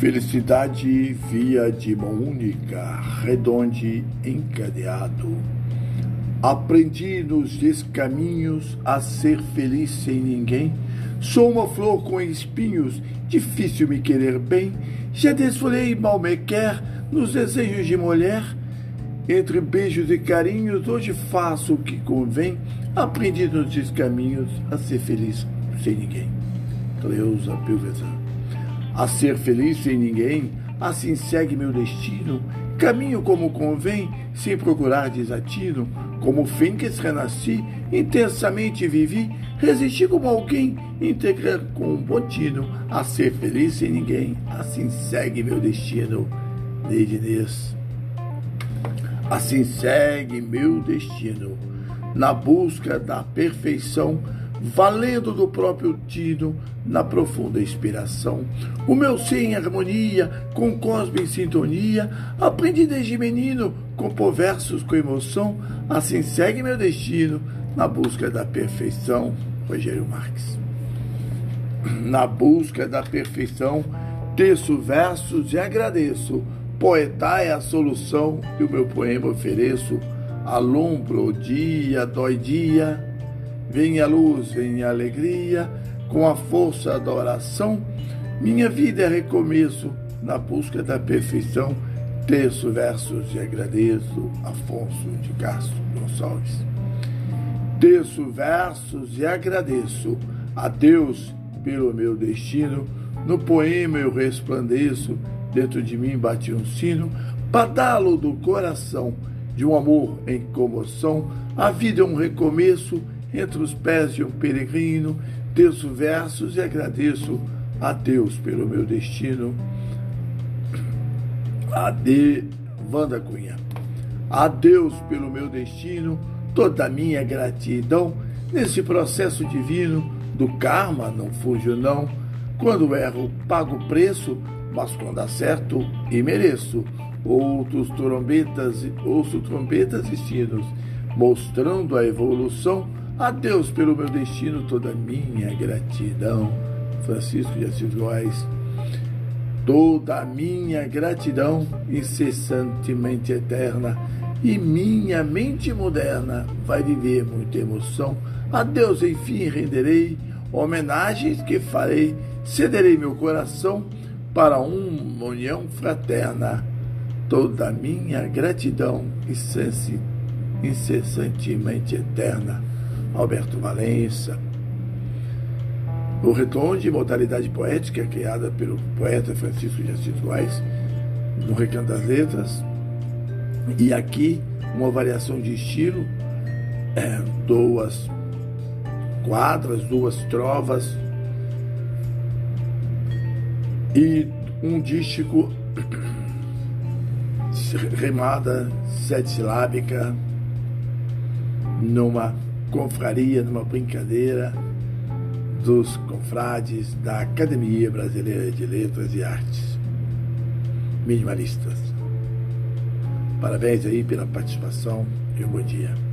Felicidade via de mão única, redonde encadeado. Aprendi nos descaminhos a ser feliz sem ninguém. Sou uma flor com espinhos, difícil me querer bem. Já desfolhei mal me quer nos desejos de mulher. Entre beijos e carinhos, hoje faço o que convém. Aprendi nos descaminhos a ser feliz sem ninguém. Cleusa Pilvesan a ser feliz sem ninguém, assim segue meu destino. Caminho como convém, sem procurar desatino. Como fênix renasci, intensamente vivi, resisti como alguém, integrar com um botino, a ser feliz sem ninguém, assim segue meu destino. Neide Inês. Assim segue meu destino, na busca da perfeição valendo do próprio tino, na profunda inspiração. O meu ser em harmonia, com o cosmo em sintonia, aprendi desde menino, compor versos com emoção, assim segue meu destino, na busca da perfeição. Rogério Marques. Na busca da perfeição, teço versos e agradeço. Poetar é a solução e o meu poema ofereço. Alumbro o dia, dói dia, Vem a luz, vem a alegria, com a força da oração. Minha vida é recomeço na busca da perfeição. Terço versos e agradeço, Afonso de Castro Gonçalves. Terço versos e agradeço a Deus pelo meu destino. No poema eu resplandeço, dentro de mim bate um sino, badalo do coração, de um amor em comoção. A vida é um recomeço entre os pés de um peregrino, teço versos e agradeço a Deus pelo meu destino. A de Wanda Cunha. A Deus pelo meu destino, toda a minha gratidão nesse processo divino do karma, não fujo não. Quando erro, pago o preço, mas quando acerto, e mereço. Outros trombetas, ouço trombetas e sinos, mostrando a evolução a Deus pelo meu destino toda minha gratidão. Francisco de Assis Góes. Toda a minha gratidão incessantemente eterna e minha mente moderna vai viver muita emoção. A Deus, enfim, renderei homenagens que farei, cederei meu coração para uma união fraterna. Toda a minha gratidão incessantemente eterna Alberto Valença. O retorno de imortalidade poética criada pelo poeta Francisco de Assis Góes no Recanto das Letras. E aqui uma variação de estilo, é, duas quadras, duas trovas e um dístico remada sete silábica numa confraria, numa brincadeira dos confrades da Academia Brasileira de Letras e Artes, minimalistas. Parabéns aí pela participação e um bom dia.